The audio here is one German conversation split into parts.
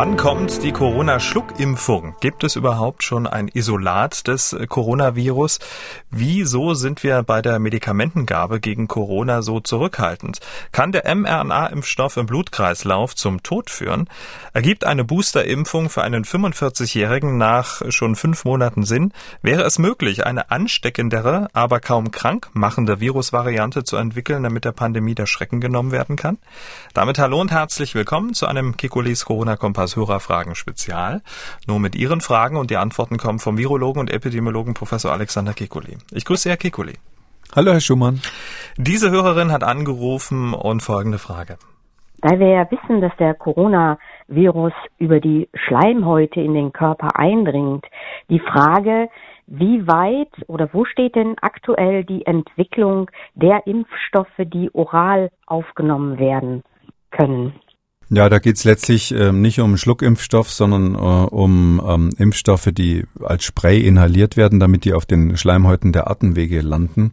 Wann kommt die Corona-Schluckimpfung? Gibt es überhaupt schon ein Isolat des äh, Coronavirus? Wieso sind wir bei der Medikamentengabe gegen Corona so zurückhaltend? Kann der mRNA-Impfstoff im Blutkreislauf zum Tod führen? Ergibt eine Boosterimpfung für einen 45-Jährigen nach schon fünf Monaten Sinn? Wäre es möglich, eine ansteckendere, aber kaum krank machende Virusvariante zu entwickeln, damit der Pandemie der Schrecken genommen werden kann? Damit hallo und herzlich willkommen zu einem Kekulis Corona-Kompass Kompass Hörerfragen Spezial. Nur mit Ihren Fragen und die Antworten kommen vom Virologen und Epidemiologen Professor Alexander Kekulé. Ich grüße Herr Kekulé. Hallo Herr Schumann. Diese Hörerin hat angerufen und folgende Frage. Da wir ja wissen, dass der Coronavirus über die Schleimhäute in den Körper eindringt, die Frage, wie weit oder wo steht denn aktuell die Entwicklung der Impfstoffe, die oral aufgenommen werden können? Ja, da geht's letztlich ähm, nicht um Schluckimpfstoff, sondern äh, um ähm, Impfstoffe, die als Spray inhaliert werden, damit die auf den Schleimhäuten der Atemwege landen.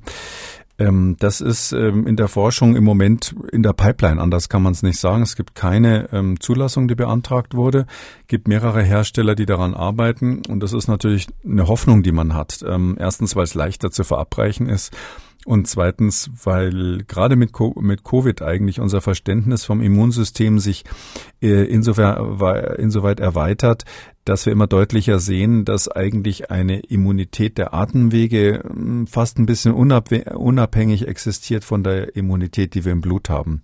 Ähm, das ist ähm, in der Forschung im Moment in der Pipeline, anders kann man es nicht sagen. Es gibt keine ähm, Zulassung, die beantragt wurde. Es gibt mehrere Hersteller, die daran arbeiten und das ist natürlich eine Hoffnung, die man hat. Ähm, erstens, weil es leichter zu verabreichen ist und zweitens, weil gerade mit, mit Covid eigentlich unser Verständnis vom Immunsystem sich äh, insofern, insoweit erweitert, dass wir immer deutlicher sehen, dass eigentlich eine Immunität der Atemwege hm, fast ein bisschen unabhängig existiert von der Immunität, die wir im Blut haben.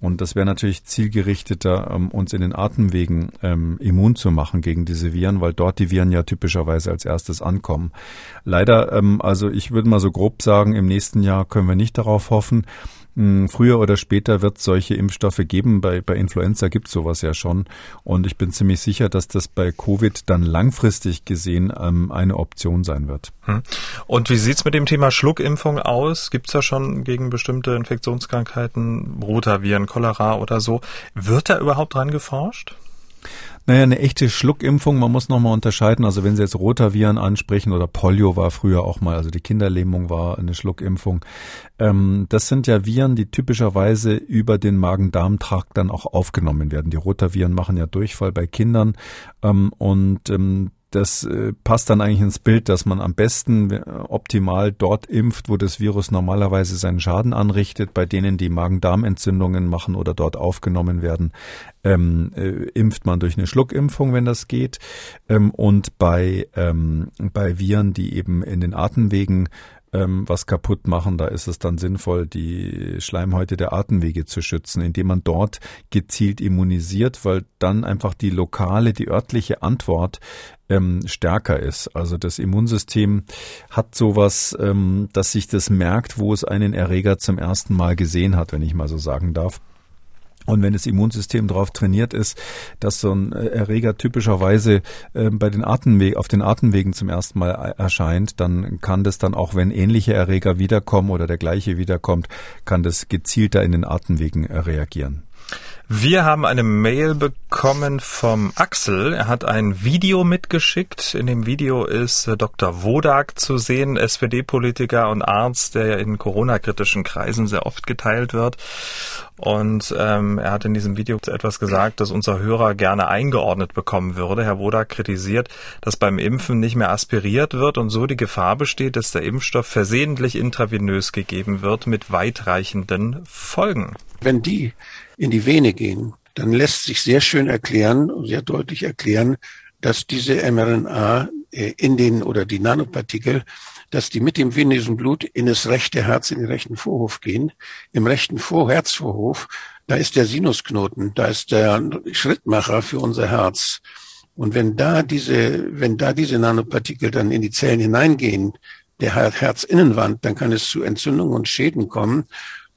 Und das wäre natürlich zielgerichteter, ähm, uns in den Atemwegen ähm, immun zu machen gegen diese Viren, weil dort die Viren ja typischerweise als erstes ankommen. Leider, ähm, also ich würde mal so grob sagen, im nächsten Jahr können wir nicht darauf hoffen. Hm, früher oder später wird es solche Impfstoffe geben. Bei, bei Influenza gibt es sowas ja schon. Und ich bin ziemlich sicher, dass das bei Covid dann langfristig gesehen ähm, eine Option sein wird. Hm. Und wie sieht's mit dem Thema Schluckimpfung aus? Gibt's da schon gegen bestimmte Infektionskrankheiten, Rotaviren, Cholera oder so? Wird da überhaupt dran geforscht? Naja, eine echte Schluckimpfung, man muss nochmal unterscheiden. Also wenn Sie jetzt Rotaviren ansprechen oder Polio war früher auch mal, also die Kinderlähmung war eine Schluckimpfung. Ähm, das sind ja Viren, die typischerweise über den Magen-Darm-Trakt dann auch aufgenommen werden. Die Rotaviren machen ja Durchfall bei Kindern ähm, und ähm, das äh, passt dann eigentlich ins Bild, dass man am besten äh, optimal dort impft, wo das Virus normalerweise seinen Schaden anrichtet. Bei denen, die Magen-Darm-Entzündungen machen oder dort aufgenommen werden, ähm, äh, impft man durch eine Schluckimpfung, wenn das geht. Ähm, und bei, ähm, bei Viren, die eben in den Atemwegen ähm, was kaputt machen. Da ist es dann sinnvoll, die Schleimhäute der Atemwege zu schützen, indem man dort gezielt immunisiert, weil dann einfach die lokale, die örtliche Antwort ähm, stärker ist. Also das Immunsystem hat sowas, ähm, dass sich das merkt, wo es einen Erreger zum ersten Mal gesehen hat, wenn ich mal so sagen darf. Und wenn das Immunsystem darauf trainiert ist, dass so ein äh, Erreger typischerweise äh, bei den Atemwegen, auf den Atemwegen zum ersten Mal erscheint, dann kann das dann auch, wenn ähnliche Erreger wiederkommen oder der gleiche wiederkommt, kann das gezielter in den Atemwegen äh, reagieren. Wir haben eine Mail bekommen vom Axel. Er hat ein Video mitgeschickt. In dem Video ist äh, Dr. Wodak zu sehen, SPD-Politiker und Arzt, der in Corona-kritischen Kreisen sehr oft geteilt wird. Und ähm, er hat in diesem Video etwas gesagt, das unser Hörer gerne eingeordnet bekommen würde. Herr Wodak kritisiert, dass beim Impfen nicht mehr aspiriert wird und so die Gefahr besteht, dass der Impfstoff versehentlich intravenös gegeben wird mit weitreichenden Folgen. Wenn die in die Vene gehen, dann lässt sich sehr schön erklären, sehr deutlich erklären, dass diese mRNA äh, in den oder die Nanopartikel, dass die mit dem venösen Blut in das rechte Herz, in den rechten Vorhof gehen. Im rechten Vor Herzvorhof, da ist der Sinusknoten, da ist der Schrittmacher für unser Herz. Und wenn da diese, wenn da diese Nanopartikel dann in die Zellen hineingehen, der Herzinnenwand, dann kann es zu Entzündungen und Schäden kommen.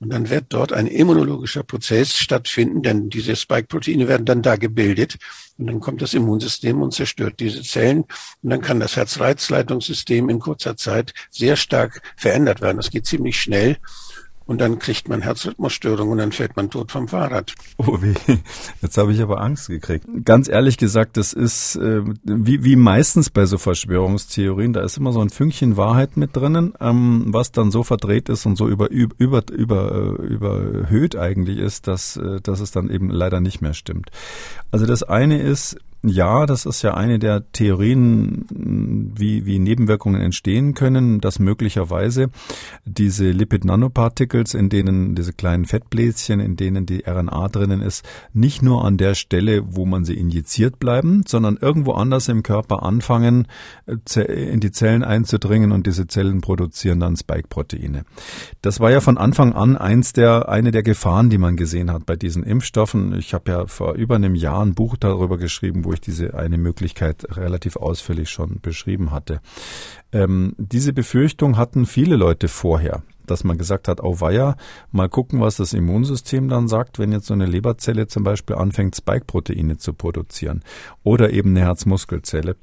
Und dann wird dort ein immunologischer Prozess stattfinden, denn diese Spike-Proteine werden dann da gebildet. Und dann kommt das Immunsystem und zerstört diese Zellen. Und dann kann das Herzreizleitungssystem in kurzer Zeit sehr stark verändert werden. Das geht ziemlich schnell. Und dann kriegt man Herzrhythmusstörungen und dann fällt man tot vom Fahrrad. Oh wie, jetzt habe ich aber Angst gekriegt. Ganz ehrlich gesagt, das ist äh, wie, wie meistens bei so Verschwörungstheorien, da ist immer so ein Fünkchen Wahrheit mit drinnen, ähm, was dann so verdreht ist und so über, über, über, äh, überhöht eigentlich ist, dass, äh, dass es dann eben leider nicht mehr stimmt. Also das eine ist, ja, das ist ja eine der Theorien, wie, wie Nebenwirkungen entstehen können, dass möglicherweise diese Lipid-Nanoparticles, in denen diese kleinen Fettbläschen, in denen die RNA drinnen ist, nicht nur an der Stelle, wo man sie injiziert bleiben, sondern irgendwo anders im Körper anfangen, in die Zellen einzudringen und diese Zellen produzieren dann Spike-Proteine. Das war ja von Anfang an eins der, eine der Gefahren, die man gesehen hat bei diesen Impfstoffen. Ich habe ja vor über einem Jahr ein Buch darüber geschrieben, wo ich diese eine Möglichkeit relativ ausführlich schon beschrieben hatte. Ähm, diese Befürchtung hatten viele Leute vorher dass man gesagt hat, oh weia, mal gucken, was das Immunsystem dann sagt, wenn jetzt so eine Leberzelle zum Beispiel anfängt, Spike-Proteine zu produzieren oder eben eine Herzmuskelzelle.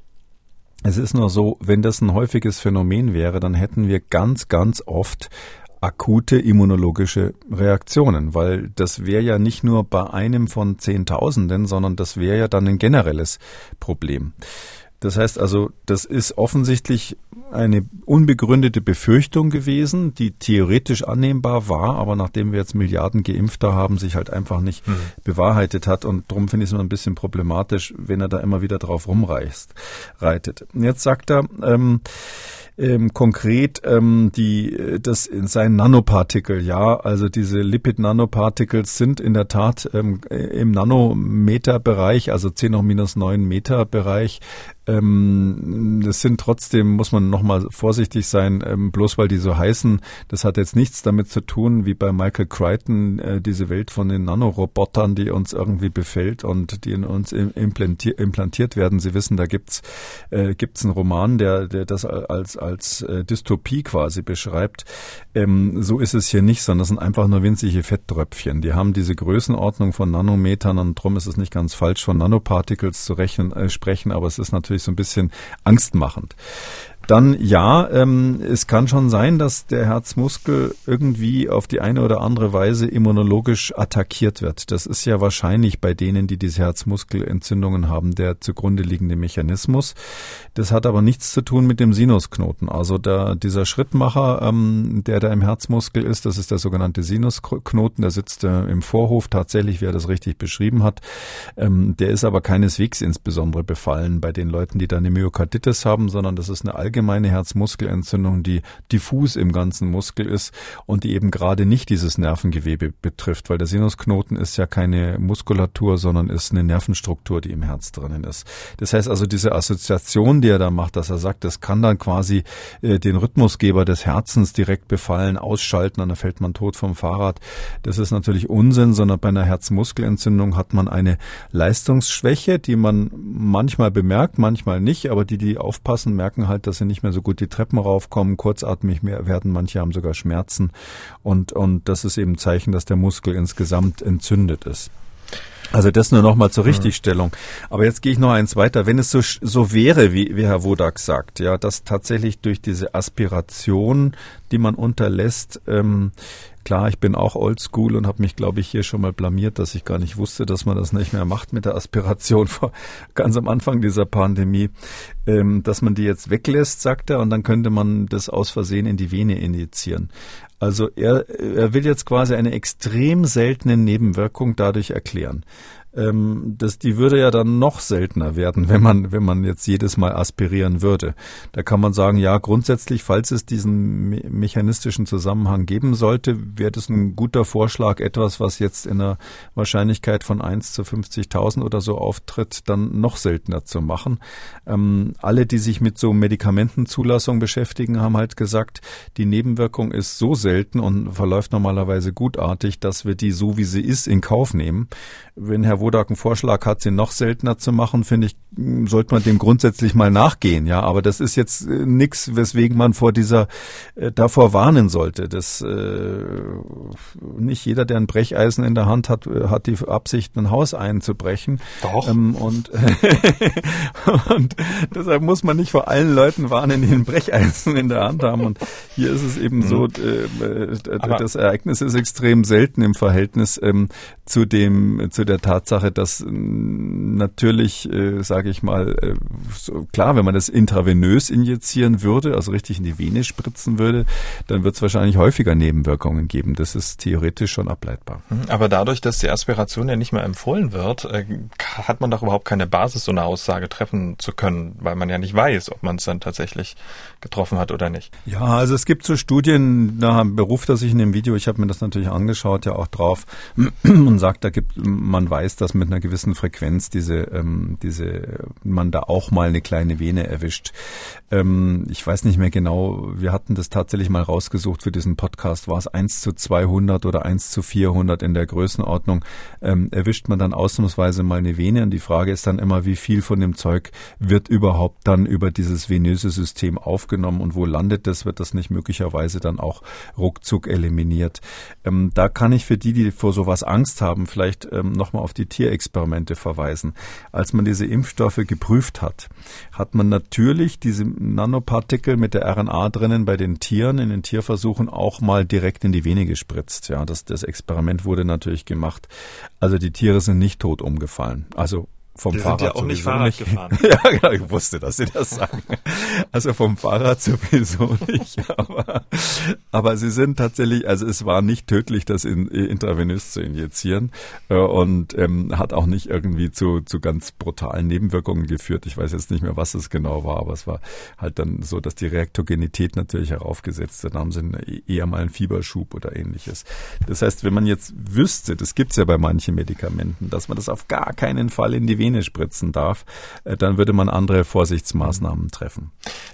Es ist nur so, wenn das ein häufiges Phänomen wäre, dann hätten wir ganz, ganz oft akute immunologische Reaktionen, weil das wäre ja nicht nur bei einem von Zehntausenden, sondern das wäre ja dann ein generelles Problem. Das heißt also, das ist offensichtlich eine unbegründete Befürchtung gewesen, die theoretisch annehmbar war, aber nachdem wir jetzt Milliarden Geimpfter haben, sich halt einfach nicht mhm. bewahrheitet hat. Und darum finde ich es immer ein bisschen problematisch, wenn er da immer wieder drauf rumreißt, reitet. Jetzt sagt er, ähm, ähm, konkret ähm, die das in seinen Nanopartikel, ja, also diese Lipid-Nanoparticles sind in der Tat ähm, im Nanometerbereich, also 10 hoch minus 9 Meter Bereich ähm, das sind trotzdem, muss man nochmal vorsichtig sein, ähm, bloß weil die so heißen. Das hat jetzt nichts damit zu tun, wie bei Michael Crichton, äh, diese Welt von den Nanorobotern, die uns irgendwie befällt und die in uns implantiert, implantiert werden. Sie wissen, da gibt's äh, gibt's einen Roman, der, der das als, als äh, Dystopie quasi beschreibt. Ähm, so ist es hier nicht, sondern das sind einfach nur winzige Fetttröpfchen. Die haben diese Größenordnung von Nanometern und drum ist es nicht ganz falsch, von Nanoparticles zu rechnen, äh, sprechen, aber es ist natürlich so ein bisschen angstmachend. Dann ja, ähm, es kann schon sein, dass der Herzmuskel irgendwie auf die eine oder andere Weise immunologisch attackiert wird. Das ist ja wahrscheinlich bei denen, die diese Herzmuskelentzündungen haben, der zugrunde liegende Mechanismus. Das hat aber nichts zu tun mit dem Sinusknoten. Also der, dieser Schrittmacher, ähm, der da im Herzmuskel ist, das ist der sogenannte Sinusknoten, der sitzt äh, im Vorhof tatsächlich, wer das richtig beschrieben hat. Ähm, der ist aber keineswegs insbesondere befallen bei den Leuten, die da eine Myokarditis haben, sondern das ist eine Herzmuskelentzündung, die diffus im ganzen Muskel ist und die eben gerade nicht dieses Nervengewebe betrifft, weil der Sinusknoten ist ja keine Muskulatur, sondern ist eine Nervenstruktur, die im Herz drinnen ist. Das heißt also, diese Assoziation, die er da macht, dass er sagt, das kann dann quasi äh, den Rhythmusgeber des Herzens direkt befallen, ausschalten, dann fällt man tot vom Fahrrad. Das ist natürlich Unsinn, sondern bei einer Herzmuskelentzündung hat man eine Leistungsschwäche, die man manchmal bemerkt, manchmal nicht, aber die, die aufpassen, merken halt, dass sie nicht mehr so gut die Treppen raufkommen, kurzatmig mehr werden, manche haben sogar Schmerzen und, und das ist eben Zeichen, dass der Muskel insgesamt entzündet ist. Also das nur nochmal zur Richtigstellung. Aber jetzt gehe ich noch eins weiter. Wenn es so, so wäre, wie, wie Herr Wodak sagt, ja, dass tatsächlich durch diese Aspiration, die man unterlässt, ähm, Klar, ich bin auch oldschool und habe mich, glaube ich, hier schon mal blamiert, dass ich gar nicht wusste, dass man das nicht mehr macht mit der Aspiration vor ganz am Anfang dieser Pandemie, ähm, dass man die jetzt weglässt, sagt er, und dann könnte man das aus Versehen in die Vene injizieren. Also er, er will jetzt quasi eine extrem seltene Nebenwirkung dadurch erklären ähm, das, die würde ja dann noch seltener werden, wenn man, wenn man jetzt jedes Mal aspirieren würde. Da kann man sagen, ja, grundsätzlich, falls es diesen me mechanistischen Zusammenhang geben sollte, wäre das ein guter Vorschlag, etwas, was jetzt in einer Wahrscheinlichkeit von 1 zu 50.000 oder so auftritt, dann noch seltener zu machen. Ähm, alle, die sich mit so Medikamentenzulassung beschäftigen, haben halt gesagt, die Nebenwirkung ist so selten und verläuft normalerweise gutartig, dass wir die so wie sie ist in Kauf nehmen. Wenn Herr Wodak einen Vorschlag hat, sie noch seltener zu machen, finde ich, sollte man dem grundsätzlich mal nachgehen. Ja, aber das ist jetzt äh, nichts, weswegen man vor dieser äh, davor warnen sollte. Das äh, nicht jeder, der ein Brecheisen in der Hand hat, äh, hat die Absicht, ein Haus einzubrechen. Doch. Ähm, und, und deshalb muss man nicht vor allen Leuten warnen, die ein Brecheisen in der Hand haben. Und hier ist es eben so, mhm. äh, das Ereignis ist extrem selten im Verhältnis ähm, zu dem, zu der Tatsache, dass natürlich, äh, sage ich mal, äh, so, klar, wenn man das intravenös injizieren würde, also richtig in die Vene spritzen würde, dann wird es wahrscheinlich häufiger Nebenwirkungen geben. Das ist theoretisch schon ableitbar. Mhm. Aber dadurch, dass die Aspiration ja nicht mehr empfohlen wird, äh, hat man doch überhaupt keine Basis, so eine Aussage treffen zu können, weil man ja nicht weiß, ob man es dann tatsächlich getroffen hat oder nicht. Ja, also es gibt so Studien, da beruft er sich in dem Video, ich habe mir das natürlich angeschaut, ja auch drauf und sagt, da gibt man weiß, dass mit einer gewissen Frequenz diese ähm, diese man da auch mal eine kleine Vene erwischt. Ähm, ich weiß nicht mehr genau, wir hatten das tatsächlich mal rausgesucht für diesen Podcast, war es 1 zu 200 oder 1 zu 400 in der Größenordnung, ähm, erwischt man dann ausnahmsweise mal eine Vene und die Frage ist dann immer, wie viel von dem Zeug wird überhaupt dann über dieses venöse System aufgenommen und wo landet das, wird das nicht möglicherweise dann auch ruckzuck eliminiert. Ähm, da kann ich für die, die vor sowas Angst haben, vielleicht ähm, nochmal auf die Tierexperimente verweisen. Als man diese Impfstoffe geprüft hat, hat man natürlich diese Nanopartikel mit der RNA drinnen bei den Tieren in den Tierversuchen auch mal direkt in die Vene gespritzt. Ja, das, das Experiment wurde natürlich gemacht. Also die Tiere sind nicht tot umgefallen. Also vom die Fahrrad sind ja auch nicht Fahrrad nicht. gefahren. ja, genau, ich wusste, dass Sie das sagen. Also vom Fahrrad sowieso nicht, aber, aber sie sind tatsächlich, also es war nicht tödlich, das in, intravenös zu injizieren äh, und ähm, hat auch nicht irgendwie zu, zu ganz brutalen Nebenwirkungen geführt. Ich weiß jetzt nicht mehr, was es genau war, aber es war halt dann so, dass die Reaktogenität natürlich heraufgesetzt hat. Dann haben sie eher mal einen Fieberschub oder ähnliches. Das heißt, wenn man jetzt wüsste, das gibt's ja bei manchen Medikamenten, dass man das auf gar keinen Fall in die Vene spritzen darf, äh, dann würde man andere Vorsichtsmaßnahmen treffen.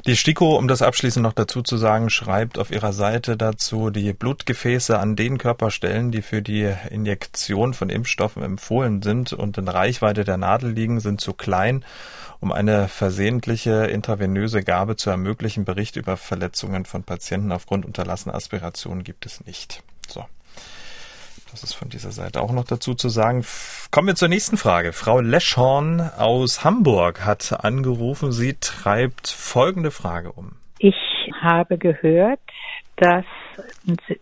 Die STIKO, um das abschließend noch dazu zu sagen, schreibt auf ihrer Seite dazu, die Blutgefäße an den Körperstellen, die für die Injektion von Impfstoffen empfohlen sind und in Reichweite der Nadel liegen, sind zu klein, um eine versehentliche intravenöse Gabe zu ermöglichen. Bericht über Verletzungen von Patienten aufgrund unterlassener Aspiration gibt es nicht. So. Das ist von dieser Seite auch noch dazu zu sagen. Kommen wir zur nächsten Frage. Frau Leschhorn aus Hamburg hat angerufen. Sie treibt folgende Frage um. Ich habe gehört, dass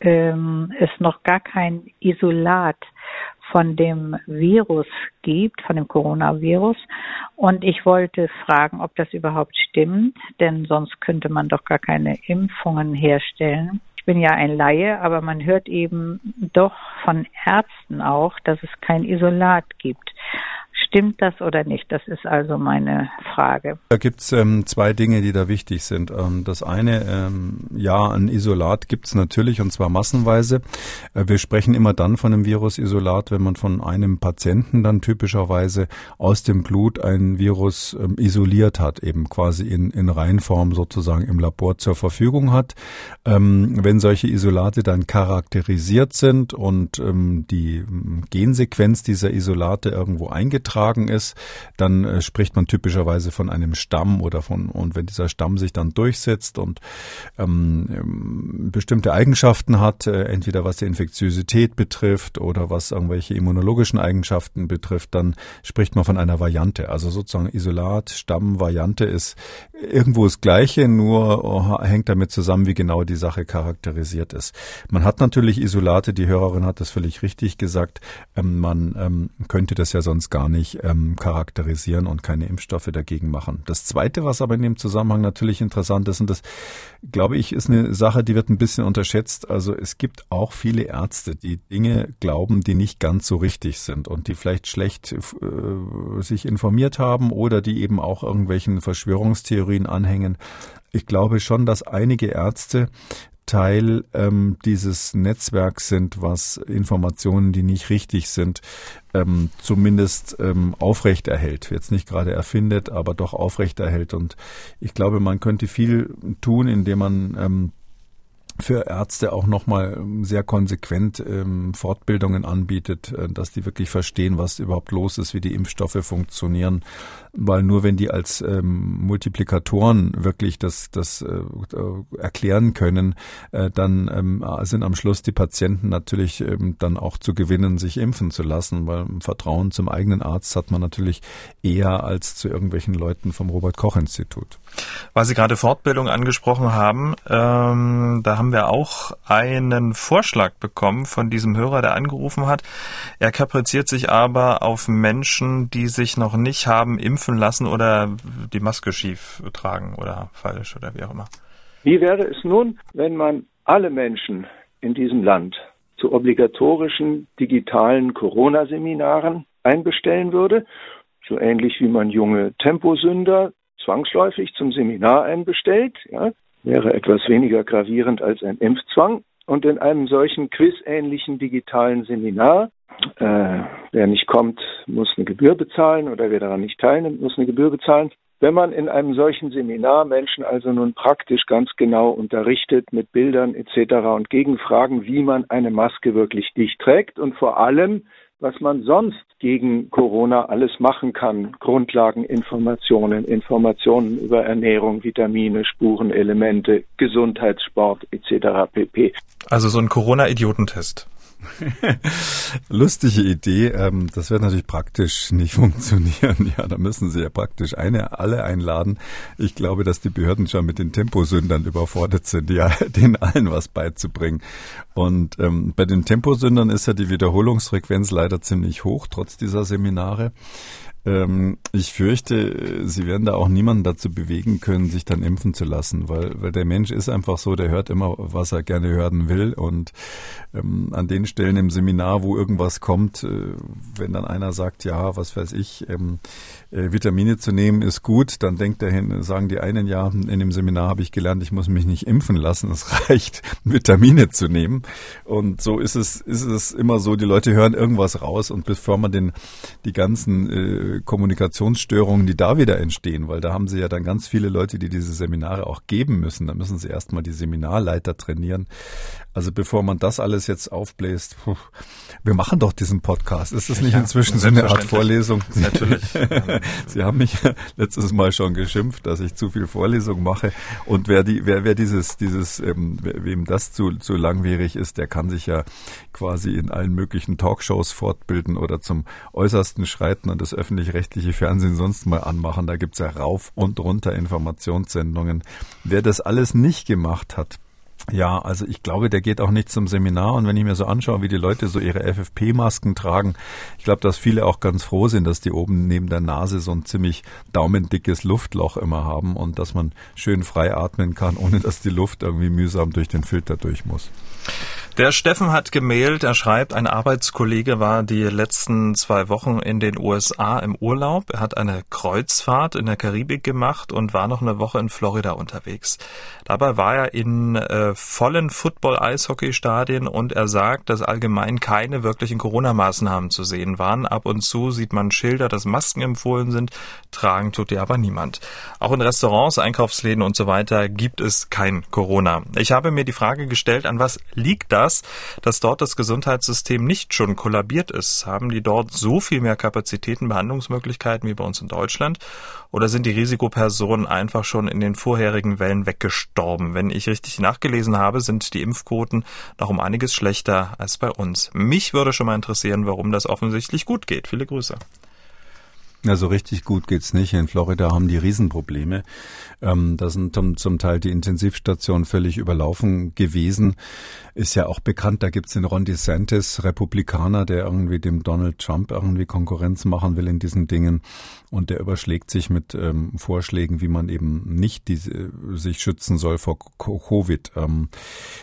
ähm, es noch gar kein Isolat von dem Virus gibt, von dem Coronavirus. Und ich wollte fragen, ob das überhaupt stimmt, denn sonst könnte man doch gar keine Impfungen herstellen. Ich bin ja ein Laie, aber man hört eben doch von Ärzten auch, dass es kein Isolat gibt. Stimmt das oder nicht? Das ist also meine Frage. Da gibt's ähm, zwei Dinge, die da wichtig sind. Ähm, das eine, ähm, ja, ein Isolat gibt's natürlich und zwar massenweise. Äh, wir sprechen immer dann von einem Virusisolat, wenn man von einem Patienten dann typischerweise aus dem Blut ein Virus ähm, isoliert hat, eben quasi in, in Reinform sozusagen im Labor zur Verfügung hat. Ähm, wenn solche Isolate dann charakterisiert sind und ähm, die Gensequenz dieser Isolate irgendwo eingetragen eingetragen ist, dann äh, spricht man typischerweise von einem Stamm oder von, und wenn dieser Stamm sich dann durchsetzt und ähm, ähm, bestimmte Eigenschaften hat, äh, entweder was die Infektiosität betrifft oder was irgendwelche immunologischen Eigenschaften betrifft, dann spricht man von einer Variante. Also sozusagen Isolat, Stamm, Variante ist irgendwo das Gleiche, nur oh, hängt damit zusammen, wie genau die Sache charakterisiert ist. Man hat natürlich Isolate, die Hörerin hat das völlig richtig gesagt, ähm, man ähm, könnte das ja sonst gar nicht ähm, charakterisieren und keine Impfstoffe dagegen machen. Das Zweite, was aber in dem Zusammenhang natürlich interessant ist, und das, glaube ich, ist eine Sache, die wird ein bisschen unterschätzt. Also es gibt auch viele Ärzte, die Dinge glauben, die nicht ganz so richtig sind und die vielleicht schlecht äh, sich informiert haben oder die eben auch irgendwelchen Verschwörungstheorien anhängen. Ich glaube schon, dass einige Ärzte Teil ähm, dieses Netzwerks sind, was Informationen, die nicht richtig sind, ähm, zumindest ähm, aufrechterhält. Jetzt nicht gerade erfindet, aber doch aufrechterhält. Und ich glaube, man könnte viel tun, indem man ähm, für Ärzte auch nochmal ähm, sehr konsequent ähm, Fortbildungen anbietet, äh, dass die wirklich verstehen, was überhaupt los ist, wie die Impfstoffe funktionieren. Weil nur wenn die als ähm, Multiplikatoren wirklich das, das äh, erklären können, äh, dann ähm, sind am Schluss die Patienten natürlich ähm, dann auch zu gewinnen, sich impfen zu lassen, weil Vertrauen zum eigenen Arzt hat man natürlich eher als zu irgendwelchen Leuten vom Robert Koch Institut. Weil Sie gerade Fortbildung angesprochen haben, ähm, da haben wir auch einen Vorschlag bekommen von diesem Hörer, der angerufen hat. Er kapriziert sich aber auf Menschen, die sich noch nicht haben impfen lassen oder die Maske schief tragen oder falsch oder wie auch immer. Wie wäre es nun, wenn man alle Menschen in diesem Land zu obligatorischen digitalen Corona-Seminaren einbestellen würde, so ähnlich wie man junge Temposünder zwangsläufig zum Seminar einbestellt, ja, wäre etwas weniger gravierend als ein Impfzwang. Und in einem solchen quizähnlichen digitalen Seminar, äh, wer nicht kommt, muss eine Gebühr bezahlen oder wer daran nicht teilnimmt, muss eine Gebühr bezahlen. Wenn man in einem solchen Seminar Menschen also nun praktisch ganz genau unterrichtet mit Bildern etc. und Gegenfragen, wie man eine Maske wirklich dicht trägt und vor allem, was man sonst gegen Corona alles machen kann. Grundlageninformationen, Informationen über Ernährung, Vitamine, Spurenelemente, Gesundheitssport etc. pp. Also so ein Corona-Idiotentest. Lustige Idee. Ähm, das wird natürlich praktisch nicht funktionieren. Ja, da müssen Sie ja praktisch eine, alle einladen. Ich glaube, dass die Behörden schon mit den Temposündern überfordert sind, ja, denen allen was beizubringen. Und ähm, bei den Temposündern ist ja die Wiederholungsfrequenz leider ziemlich hoch, trotz dieser Seminare. Ähm, ich fürchte, Sie werden da auch niemanden dazu bewegen können, sich dann impfen zu lassen, weil, weil der Mensch ist einfach so, der hört immer, was er gerne hören will. Und ähm, an den Stellen im Seminar, wo irgendwas kommt, äh, wenn dann einer sagt, ja, was weiß ich, ähm, äh, Vitamine zu nehmen ist gut, dann denkt er hin, sagen die einen, ja, in dem Seminar habe ich gelernt, ich muss mich nicht impfen lassen, es reicht, Vitamine zu nehmen. Und so ist es, ist es immer so, die Leute hören irgendwas raus und bevor man den, die ganzen äh, Kommunikationsstörungen, die da wieder entstehen, weil da haben sie ja dann ganz viele Leute, die diese Seminare auch geben müssen. Da müssen sie erstmal die Seminarleiter trainieren. Also bevor man das alles jetzt aufbläst, puh, wir machen doch diesen Podcast. Ist das nicht ja, inzwischen so eine Art Vorlesung? Natürlich. Sie haben mich letztes Mal schon geschimpft, dass ich zu viel Vorlesung mache. Und wer die, wer, wer dieses, dieses, ähm, wem das zu, zu langwierig ist, der kann sich ja quasi in allen möglichen Talkshows fortbilden oder zum äußersten schreiten und das öffentlich-rechtliche Fernsehen sonst mal anmachen. Da gibt's ja rauf und runter Informationssendungen. Wer das alles nicht gemacht hat, ja, also ich glaube, der geht auch nicht zum Seminar. Und wenn ich mir so anschaue, wie die Leute so ihre FFP-Masken tragen, ich glaube, dass viele auch ganz froh sind, dass die oben neben der Nase so ein ziemlich daumendickes Luftloch immer haben und dass man schön frei atmen kann, ohne dass die Luft irgendwie mühsam durch den Filter durch muss. Der Steffen hat gemailt, er schreibt, ein Arbeitskollege war die letzten zwei Wochen in den USA im Urlaub. Er hat eine Kreuzfahrt in der Karibik gemacht und war noch eine Woche in Florida unterwegs. Dabei war er in äh, vollen Football-Eishockey-Stadien und er sagt, dass allgemein keine wirklichen Corona-Maßnahmen zu sehen waren. Ab und zu sieht man Schilder, dass Masken empfohlen sind, tragen tut die aber niemand. Auch in Restaurants, Einkaufsläden und so weiter gibt es kein Corona. Ich habe mir die Frage gestellt, an was liegt das? Das, dass dort das Gesundheitssystem nicht schon kollabiert ist? Haben die dort so viel mehr Kapazitäten, Behandlungsmöglichkeiten wie bei uns in Deutschland? Oder sind die Risikopersonen einfach schon in den vorherigen Wellen weggestorben? Wenn ich richtig nachgelesen habe, sind die Impfquoten noch um einiges schlechter als bei uns. Mich würde schon mal interessieren, warum das offensichtlich gut geht. Viele Grüße. Ja, so richtig gut geht's nicht. In Florida haben die Riesenprobleme. Ähm, da sind zum, zum Teil die Intensivstationen völlig überlaufen gewesen. Ist ja auch bekannt, da gibt's den Ron DeSantis, Republikaner, der irgendwie dem Donald Trump irgendwie Konkurrenz machen will in diesen Dingen. Und der überschlägt sich mit ähm, Vorschlägen, wie man eben nicht diese, sich schützen soll vor Covid. Ähm,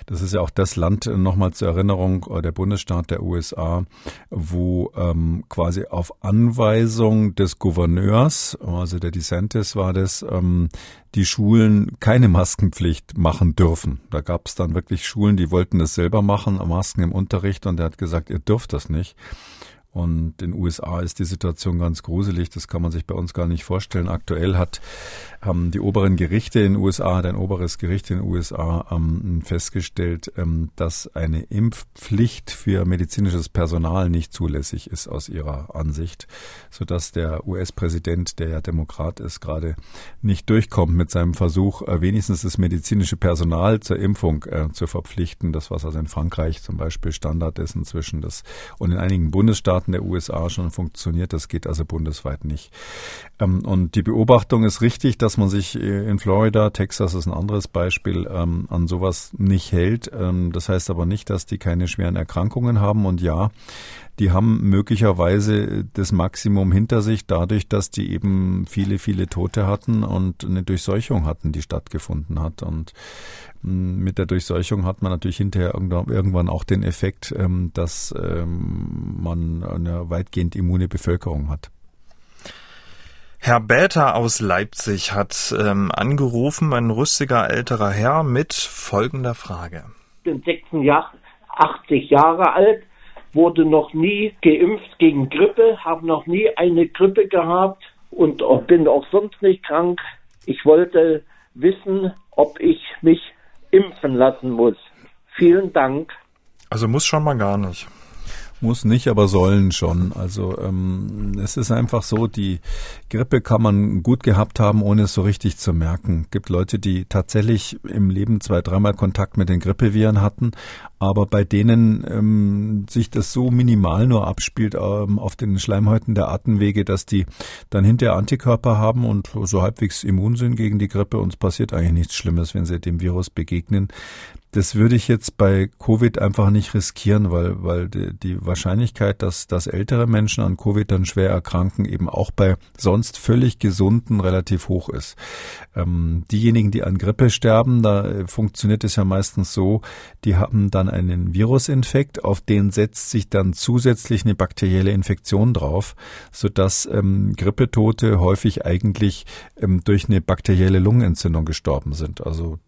das ist ja auch das Land, äh, nochmal zur Erinnerung, äh, der Bundesstaat der USA, wo ähm, quasi auf Anweisung des Gouverneurs, also der DeSantis war das, ähm, die Schulen keine Maskenpflicht machen dürfen. Da gab es dann wirklich Schulen, die wollten das selber machen, Masken im Unterricht und er hat gesagt, ihr dürft das nicht. Und in den USA ist die Situation ganz gruselig. Das kann man sich bei uns gar nicht vorstellen. Aktuell hat haben die oberen Gerichte in den USA, ein oberes Gericht in den USA ähm, festgestellt, ähm, dass eine Impfpflicht für medizinisches Personal nicht zulässig ist aus ihrer Ansicht, sodass der US-Präsident, der ja Demokrat ist, gerade nicht durchkommt mit seinem Versuch, äh, wenigstens das medizinische Personal zur Impfung äh, zu verpflichten. Das, was also in Frankreich zum Beispiel Standard ist inzwischen, das und in einigen Bundesstaaten der USA schon funktioniert, das geht also bundesweit nicht. Ähm, und die Beobachtung ist richtig, dass man sich äh, in Florida, Texas ist ein anderes Beispiel, ähm, an sowas nicht hält. Ähm, das heißt aber nicht, dass die keine schweren Erkrankungen haben. Und ja, die haben möglicherweise das Maximum hinter sich, dadurch, dass die eben viele, viele Tote hatten und eine Durchseuchung hatten, die stattgefunden hat. Und mm, mit der Durchseuchung hat man natürlich hinterher irgendwann auch den Effekt, ähm, dass man eine weitgehend immune Bevölkerung hat. Herr Bäter aus Leipzig hat ähm, angerufen, ein rüstiger älterer Herr mit folgender Frage. Ich bin 86 Jahre alt, wurde noch nie geimpft gegen Grippe, habe noch nie eine Grippe gehabt und bin auch sonst nicht krank. Ich wollte wissen, ob ich mich impfen lassen muss. Vielen Dank. Also muss schon mal gar nicht. Muss nicht, aber sollen schon. Also ähm, es ist einfach so, die Grippe kann man gut gehabt haben, ohne es so richtig zu merken. Es gibt Leute, die tatsächlich im Leben zwei, dreimal Kontakt mit den Grippeviren hatten, aber bei denen ähm, sich das so minimal nur abspielt ähm, auf den Schleimhäuten der Atemwege, dass die dann hinterher Antikörper haben und so halbwegs immun sind gegen die Grippe und es passiert eigentlich nichts Schlimmes, wenn sie dem Virus begegnen das würde ich jetzt bei Covid einfach nicht riskieren, weil, weil die, die Wahrscheinlichkeit, dass, dass ältere Menschen an Covid dann schwer erkranken, eben auch bei sonst völlig gesunden relativ hoch ist. Ähm, diejenigen, die an Grippe sterben, da äh, funktioniert es ja meistens so, die haben dann einen Virusinfekt, auf den setzt sich dann zusätzlich eine bakterielle Infektion drauf, sodass ähm, Grippetote häufig eigentlich ähm, durch eine bakterielle Lungenentzündung gestorben sind. Also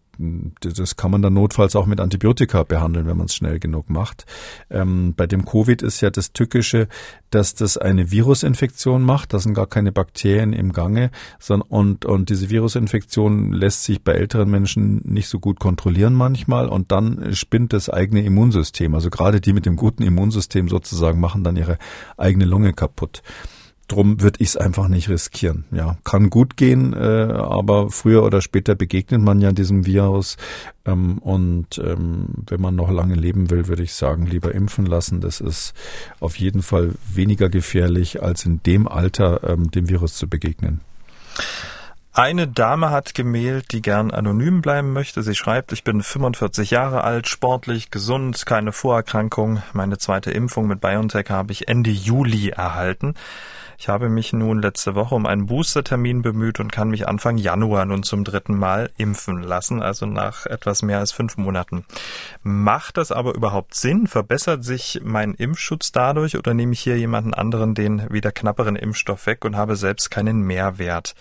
das kann man dann notfalls auch mit Antibiotika behandeln, wenn man es schnell genug macht. Ähm, bei dem Covid ist ja das Tückische, dass das eine Virusinfektion macht. Da sind gar keine Bakterien im Gange. Sondern, und, und diese Virusinfektion lässt sich bei älteren Menschen nicht so gut kontrollieren manchmal. Und dann spinnt das eigene Immunsystem. Also gerade die mit dem guten Immunsystem sozusagen machen dann ihre eigene Lunge kaputt. Drum würde ich es einfach nicht riskieren. Ja, kann gut gehen, äh, aber früher oder später begegnet man ja diesem Virus. Ähm, und ähm, wenn man noch lange leben will, würde ich sagen, lieber impfen lassen. Das ist auf jeden Fall weniger gefährlich, als in dem Alter ähm, dem Virus zu begegnen. Eine Dame hat gemailt, die gern anonym bleiben möchte. Sie schreibt, ich bin 45 Jahre alt, sportlich, gesund, keine Vorerkrankung. Meine zweite Impfung mit BioNTech habe ich Ende Juli erhalten. Ich habe mich nun letzte Woche um einen Boostertermin bemüht und kann mich Anfang Januar nun zum dritten Mal impfen lassen, also nach etwas mehr als fünf Monaten. Macht das aber überhaupt Sinn? Verbessert sich mein Impfschutz dadurch oder nehme ich hier jemanden anderen den wieder knapperen Impfstoff weg und habe selbst keinen Mehrwert?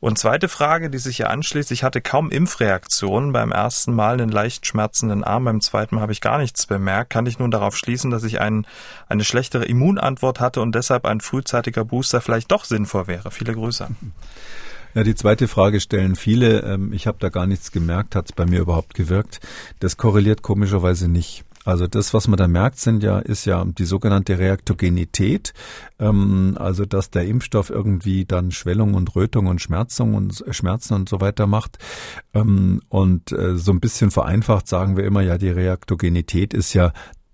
Und zweite Frage, die sich hier anschließt, ich hatte kaum Impfreaktionen. Beim ersten Mal einen leicht schmerzenden Arm, beim zweiten Mal habe ich gar nichts bemerkt. Kann ich nun darauf schließen, dass ich ein, eine schlechtere Immunantwort hatte und deshalb ein frühzeitiger Booster vielleicht doch sinnvoll wäre? Viele Grüße. Ja, die zweite Frage stellen viele. Ähm, ich habe da gar nichts gemerkt, hat es bei mir überhaupt gewirkt. Das korreliert komischerweise nicht. Also das, was man da merkt, sind ja, ist ja die sogenannte Reaktogenität. Ähm, also dass der Impfstoff irgendwie dann Schwellung und Rötung und Schmerzung und Schmerzen und so weiter macht. Ähm, und äh, so ein bisschen vereinfacht sagen wir immer ja, die Reaktogenität ist ja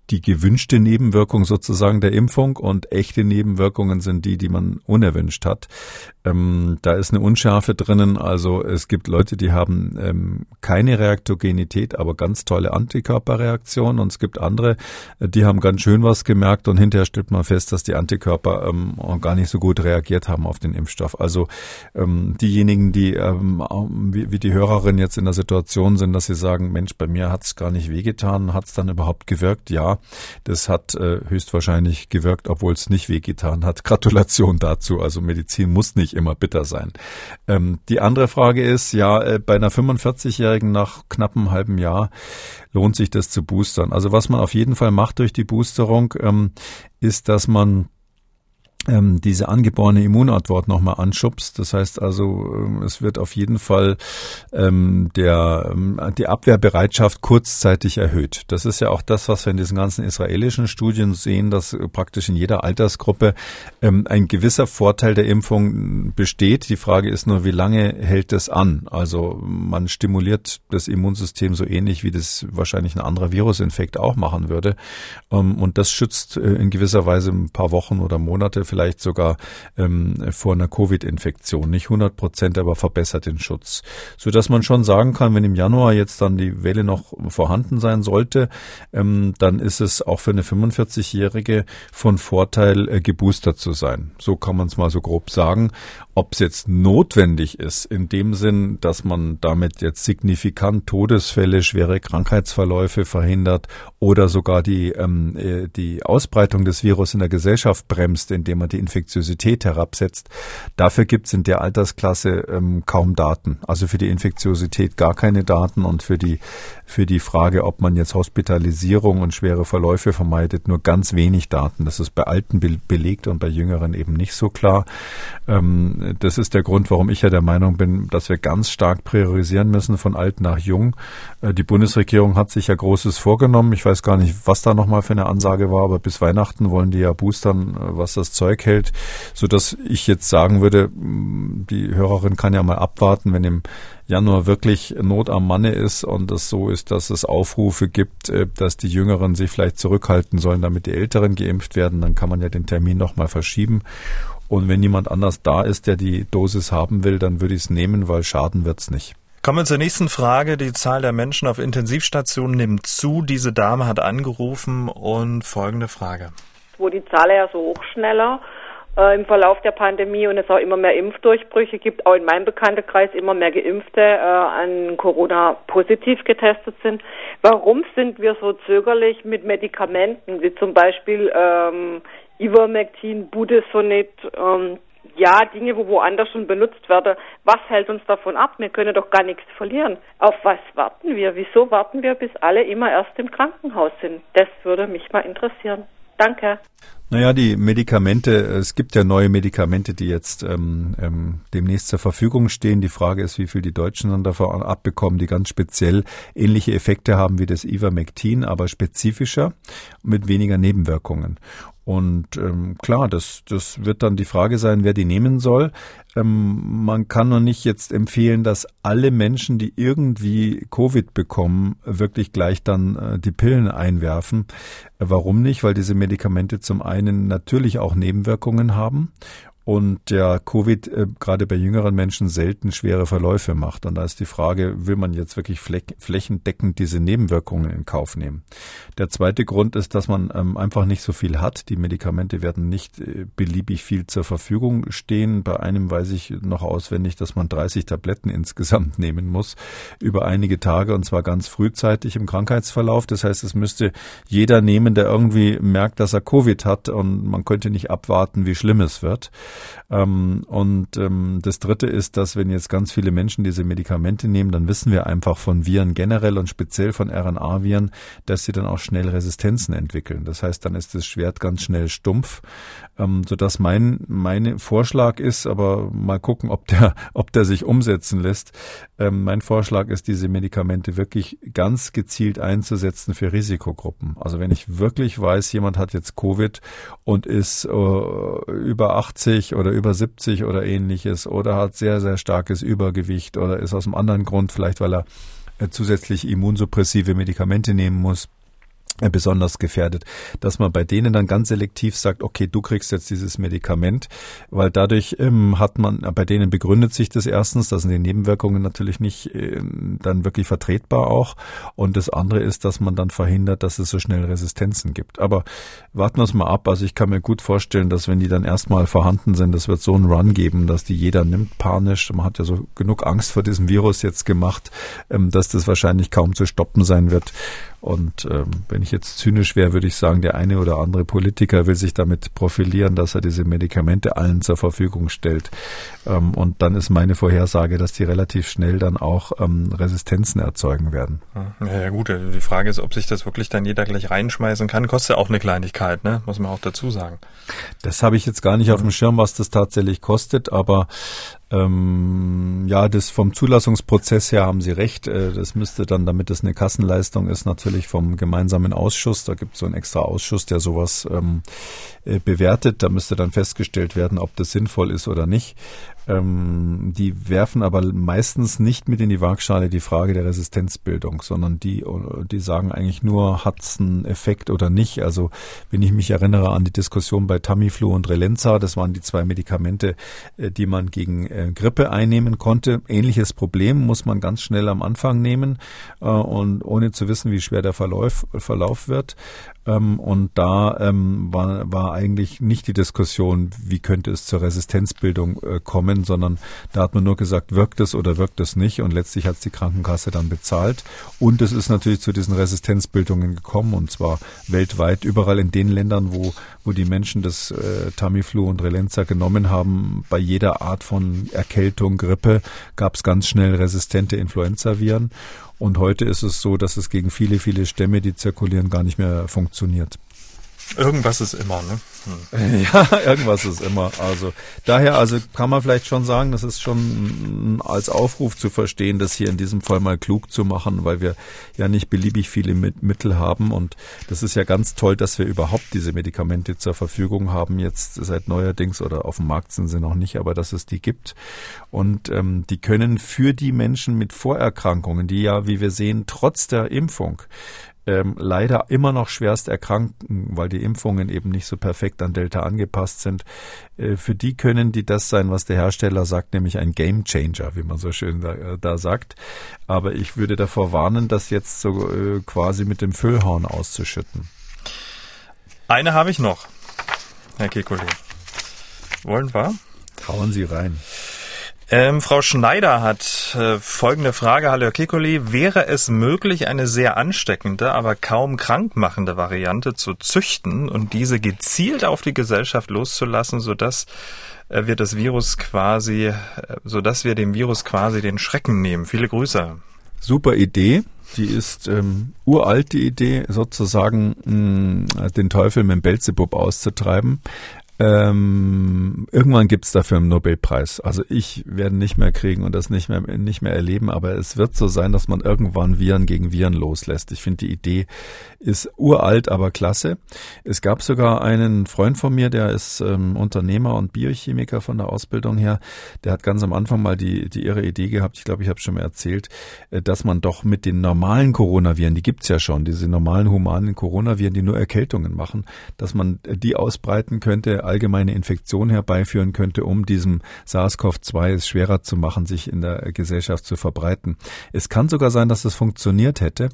die gewünschte Nebenwirkung sozusagen der Impfung und echte Nebenwirkungen sind die, die man unerwünscht hat. Ähm, da ist eine Unschärfe drinnen. Also es gibt Leute, die haben ähm, keine Reaktogenität, aber ganz tolle Antikörperreaktionen. Und es gibt andere, äh, die haben ganz schön was gemerkt und hinterher stellt man fest, dass die Antikörper ähm, gar nicht so gut reagiert haben auf den Impfstoff. Also ähm, diejenigen, die ähm, wie, wie die Hörerin jetzt in der Situation sind, dass sie sagen, Mensch, bei mir hat es gar nicht wehgetan, hat es dann überhaupt gewirkt? Ja. Das hat äh, höchstwahrscheinlich gewirkt, obwohl es nicht wehgetan hat. Gratulation dazu. Also Medizin muss nicht immer bitter sein. Ähm, die andere Frage ist, ja, äh, bei einer 45-Jährigen nach knappem halben Jahr lohnt sich das zu boostern. Also was man auf jeden Fall macht durch die Boosterung, ähm, ist, dass man ähm, diese angeborene Immunantwort nochmal anschubst. Das heißt also, ähm, es wird auf jeden Fall ähm, der, ähm, die Abwehrbereitschaft kurzzeitig erhöht. Das ist ja auch das, was wir in diesen ganzen israelischen Studien sehen, dass praktisch in jeder Altersgruppe ähm, ein gewisser Vorteil der Impfung besteht. Die Frage ist nur, wie lange hält es an? Also man stimuliert das Immunsystem so ähnlich, wie das wahrscheinlich ein anderer Virusinfekt auch machen würde. Ähm, und das schützt äh, in gewisser Weise ein paar Wochen oder Monate vielleicht sogar ähm, vor einer Covid-Infektion. Nicht 100 Prozent, aber verbessert den Schutz. So dass man schon sagen kann, wenn im Januar jetzt dann die Welle noch vorhanden sein sollte, ähm, dann ist es auch für eine 45-Jährige von Vorteil, äh, geboostert zu sein. So kann man es mal so grob sagen. Ob es jetzt notwendig ist, in dem Sinn, dass man damit jetzt signifikant Todesfälle, schwere Krankheitsverläufe verhindert oder sogar die, ähm, äh, die Ausbreitung des Virus in der Gesellschaft bremst, indem man die Infektiosität herabsetzt, dafür gibt es in der Altersklasse ähm, kaum Daten. Also für die Infektiosität gar keine Daten und für die, für die Frage, ob man jetzt Hospitalisierung und schwere Verläufe vermeidet, nur ganz wenig Daten. Das ist bei Alten be belegt und bei Jüngeren eben nicht so klar. Ähm, das ist der Grund, warum ich ja der Meinung bin, dass wir ganz stark priorisieren müssen von alt nach jung. Äh, die Bundesregierung hat sich ja Großes vorgenommen. Ich weiß gar nicht, was da nochmal für eine Ansage war, aber bis Weihnachten wollen die ja boostern, äh, was das Zeug hält, so dass ich jetzt sagen würde, die Hörerin kann ja mal abwarten, wenn im Januar wirklich Not am Manne ist und es so ist, dass es Aufrufe gibt, äh, dass die Jüngeren sich vielleicht zurückhalten sollen, damit die Älteren geimpft werden, dann kann man ja den Termin nochmal verschieben. Und wenn jemand anders da ist, der die Dosis haben will, dann würde ich es nehmen, weil schaden wird's nicht. Kommen wir zur nächsten Frage. Die Zahl der Menschen auf Intensivstationen nimmt zu. Diese Dame hat angerufen und folgende Frage. Wo die Zahl ja so hoch schneller äh, im Verlauf der Pandemie und es auch immer mehr Impfdurchbrüche gibt, auch in meinem Bekanntenkreis immer mehr Geimpfte äh, an Corona positiv getestet sind. Warum sind wir so zögerlich mit Medikamenten, wie zum Beispiel ähm, Ivermectin, Budesonid, ähm, ja, Dinge, wo woanders schon benutzt werden. Was hält uns davon ab? Wir können doch gar nichts verlieren. Auf was warten wir? Wieso warten wir, bis alle immer erst im Krankenhaus sind? Das würde mich mal interessieren. Danke. Naja, die Medikamente, es gibt ja neue Medikamente, die jetzt ähm, ähm, demnächst zur Verfügung stehen. Die Frage ist, wie viel die Deutschen dann davon abbekommen, die ganz speziell ähnliche Effekte haben wie das Ivermectin, aber spezifischer mit weniger Nebenwirkungen. Und ähm, klar, das, das wird dann die Frage sein, wer die nehmen soll. Ähm, man kann noch nicht jetzt empfehlen, dass alle Menschen, die irgendwie Covid bekommen, wirklich gleich dann äh, die Pillen einwerfen. Äh, warum nicht? Weil diese Medikamente zum einen natürlich auch Nebenwirkungen haben und der Covid äh, gerade bei jüngeren Menschen selten schwere Verläufe macht. Und da ist die Frage, will man jetzt wirklich flächendeckend diese Nebenwirkungen in Kauf nehmen? Der zweite Grund ist, dass man ähm, einfach nicht so viel hat. Die Medikamente werden nicht äh, beliebig viel zur Verfügung stehen. Bei einem weiß ich noch auswendig, dass man 30 Tabletten insgesamt nehmen muss über einige Tage und zwar ganz frühzeitig im Krankheitsverlauf. Das heißt, es müsste jeder nehmen, der irgendwie merkt, dass er Covid hat und man könnte nicht abwarten, wie schlimm es wird. Ähm, und ähm, das Dritte ist, dass wenn jetzt ganz viele Menschen diese Medikamente nehmen, dann wissen wir einfach von Viren generell und speziell von RNA-Viren, dass sie dann auch schnell Resistenzen entwickeln. Das heißt, dann ist das Schwert ganz schnell stumpf, ähm, sodass mein mein Vorschlag ist, aber mal gucken, ob der ob der sich umsetzen lässt. Ähm, mein Vorschlag ist, diese Medikamente wirklich ganz gezielt einzusetzen für Risikogruppen. Also wenn ich wirklich weiß, jemand hat jetzt Covid und ist äh, über 80 60 oder über 70 oder ähnliches oder hat sehr, sehr starkes Übergewicht oder ist aus einem anderen Grund, vielleicht weil er äh, zusätzlich immunsuppressive Medikamente nehmen muss, besonders gefährdet, dass man bei denen dann ganz selektiv sagt, okay, du kriegst jetzt dieses Medikament, weil dadurch ähm, hat man, äh, bei denen begründet sich das erstens, da sind die Nebenwirkungen natürlich nicht äh, dann wirklich vertretbar auch. Und das andere ist, dass man dann verhindert, dass es so schnell Resistenzen gibt. Aber warten wir es mal ab, also ich kann mir gut vorstellen, dass wenn die dann erstmal vorhanden sind, das wird so einen Run geben, dass die jeder nimmt panisch, man hat ja so genug Angst vor diesem Virus jetzt gemacht, ähm, dass das wahrscheinlich kaum zu stoppen sein wird Und ähm, wenn ich jetzt zynisch wäre, würde ich sagen, der eine oder andere Politiker will sich damit profilieren, dass er diese Medikamente allen zur Verfügung stellt. Ähm, und dann ist meine Vorhersage, dass die relativ schnell dann auch ähm, Resistenzen erzeugen werden. Ja, ja gut, die Frage ist, ob sich das wirklich dann jeder gleich reinschmeißen kann. Kostet ja auch eine Kleinigkeit, ne? muss man auch dazu sagen. Das habe ich jetzt gar nicht auf dem Schirm, was das tatsächlich kostet, aber ähm, ja, das vom Zulassungsprozess her haben Sie recht. Äh, das müsste dann, damit es eine Kassenleistung ist, natürlich vom gemeinsamen Ausschuss. Da gibt es so einen extra Ausschuss, der sowas ähm, äh, bewertet. Da müsste dann festgestellt werden, ob das sinnvoll ist oder nicht. Ähm, die werfen aber meistens nicht mit in die Waagschale die Frage der Resistenzbildung, sondern die, die sagen eigentlich nur, hat's einen Effekt oder nicht. Also wenn ich mich erinnere an die Diskussion bei Tamiflu und Relenza, das waren die zwei Medikamente, äh, die man gegen äh, Grippe einnehmen konnte. Ähnliches Problem muss man ganz schnell am Anfang nehmen äh, und ohne zu wissen, wie schwer der Verlauf, Verlauf wird. Ähm, und da ähm, war, war eigentlich nicht die Diskussion, wie könnte es zur Resistenzbildung äh, kommen, sondern da hat man nur gesagt, wirkt es oder wirkt es nicht. Und letztlich hat es die Krankenkasse dann bezahlt. Und es ist natürlich zu diesen Resistenzbildungen gekommen, und zwar weltweit, überall in den Ländern, wo, wo die Menschen das äh, Tamiflu und Relenza genommen haben. Bei jeder Art von Erkältung, Grippe gab es ganz schnell resistente Influenzaviren. Und heute ist es so, dass es gegen viele, viele Stämme, die zirkulieren, gar nicht mehr funktioniert. Irgendwas ist immer, ne? Hm. Ja, irgendwas ist immer. Also daher, also kann man vielleicht schon sagen, das ist schon als Aufruf zu verstehen, das hier in diesem Fall mal klug zu machen, weil wir ja nicht beliebig viele Mittel haben und das ist ja ganz toll, dass wir überhaupt diese Medikamente zur Verfügung haben. Jetzt seit neuerdings oder auf dem Markt sind sie noch nicht, aber dass es die gibt und ähm, die können für die Menschen mit Vorerkrankungen, die ja, wie wir sehen, trotz der Impfung ähm, leider immer noch schwerst erkranken, weil die Impfungen eben nicht so perfekt an Delta angepasst sind. Äh, für die können die das sein, was der Hersteller sagt, nämlich ein Game Changer, wie man so schön da, äh, da sagt. Aber ich würde davor warnen, das jetzt so äh, quasi mit dem Füllhorn auszuschütten. Eine habe ich noch, Herr Kekulé. Wollen wir? Hauen Sie rein. Ähm, Frau Schneider hat äh, folgende Frage. Hallo Herr Kikoli. Wäre es möglich, eine sehr ansteckende, aber kaum krankmachende Variante zu züchten und diese gezielt auf die Gesellschaft loszulassen, sodass äh, wir das Virus quasi, äh, sodass wir dem Virus quasi den Schrecken nehmen? Viele Grüße. Super Idee. Die ist ähm, uralt, die Idee, sozusagen mh, den Teufel mit dem Belzebub auszutreiben. Ähm, irgendwann gibt's dafür einen Nobelpreis. Also ich werde nicht mehr kriegen und das nicht mehr nicht mehr erleben, aber es wird so sein, dass man irgendwann Viren gegen Viren loslässt. Ich finde die Idee ist uralt, aber klasse. Es gab sogar einen Freund von mir, der ist ähm, Unternehmer und Biochemiker von der Ausbildung her. Der hat ganz am Anfang mal die die ihre Idee gehabt. Ich glaube, ich habe schon mal erzählt, äh, dass man doch mit den normalen Coronaviren, die gibt's ja schon, diese normalen humanen Coronaviren, die nur Erkältungen machen, dass man die ausbreiten könnte allgemeine Infektion herbeiführen könnte, um diesem SARS-CoV-2 es schwerer zu machen, sich in der Gesellschaft zu verbreiten. Es kann sogar sein, dass es funktioniert hätte,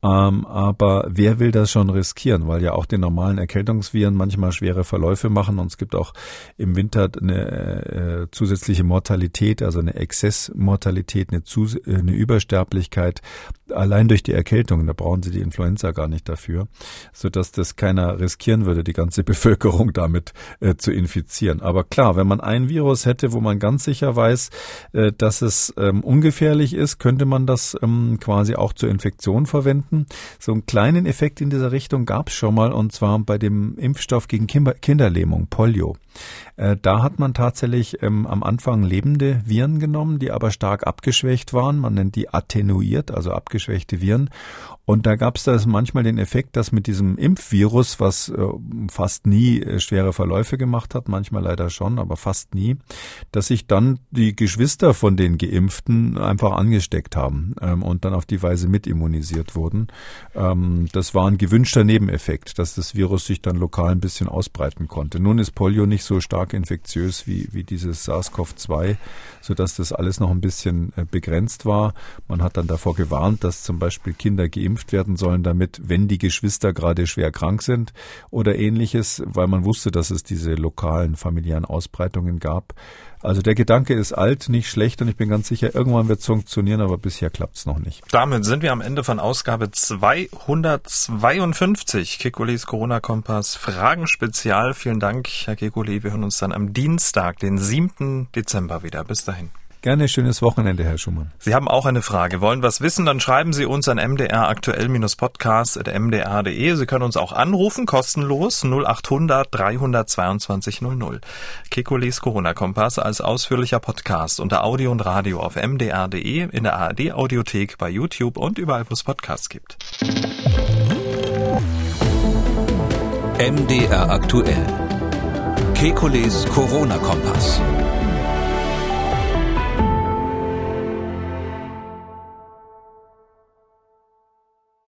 ähm, aber wer will das schon riskieren? Weil ja auch die normalen Erkältungsviren manchmal schwere Verläufe machen und es gibt auch im Winter eine äh, zusätzliche Mortalität, also eine Exzessmortalität, eine, Zus äh, eine Übersterblichkeit allein durch die Erkältung. Da brauchen sie die Influenza gar nicht dafür, sodass das keiner riskieren würde, die ganze Bevölkerung damit äh, zu infizieren. Aber klar, wenn man ein Virus hätte, wo man ganz sicher weiß, äh, dass es ähm, ungefährlich ist, könnte man das ähm, quasi auch zur Infektion verwenden finden. So einen kleinen Effekt in dieser Richtung gab es schon mal und zwar bei dem Impfstoff gegen Kinderlähmung, Polio. Äh, da hat man tatsächlich ähm, am Anfang lebende Viren genommen, die aber stark abgeschwächt waren. Man nennt die attenuiert, also abgeschwächte Viren. Und da gab es manchmal den Effekt, dass mit diesem Impfvirus, was äh, fast nie äh, schwere Verläufe gemacht hat, manchmal leider schon, aber fast nie, dass sich dann die Geschwister von den Geimpften einfach angesteckt haben ähm, und dann auf die Weise mit immunisiert wurden. Ähm, das war ein gewünschter Nebeneffekt, dass das Virus sich dann lokal ein bisschen ausbreiten konnte. Nun ist Polio nicht so stark infektiös wie, wie dieses SARS-CoV-2, sodass das alles noch ein bisschen äh, begrenzt war. Man hat dann davor gewarnt, dass zum Beispiel Kinder geimpft werden sollen, damit, wenn die Geschwister gerade schwer krank sind oder ähnliches, weil man wusste, dass es diese lokalen familiären Ausbreitungen gab. Also der Gedanke ist alt, nicht schlecht und ich bin ganz sicher, irgendwann wird es funktionieren, aber bisher klappt es noch nicht. Damit sind wir am Ende von Ausgabe Ausgabe 252 Kekulis Corona-Kompass Fragen Spezial. Vielen Dank, Herr Kekuli. Wir hören uns dann am Dienstag, den 7. Dezember wieder. Bis dahin. Gerne schönes Wochenende, Herr Schumann. Sie haben auch eine Frage, wollen was wissen, dann schreiben Sie uns an mdraktuell-podcast.mdr.de. Sie können uns auch anrufen, kostenlos 0800 322 00. Kekulis Corona-Kompass als ausführlicher Podcast unter Audio und Radio auf mdr.de, in der ARD-Audiothek, bei YouTube und überall, wo es Podcasts gibt. MDR aktuell. Kekules Corona-Kompass.